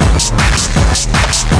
i'll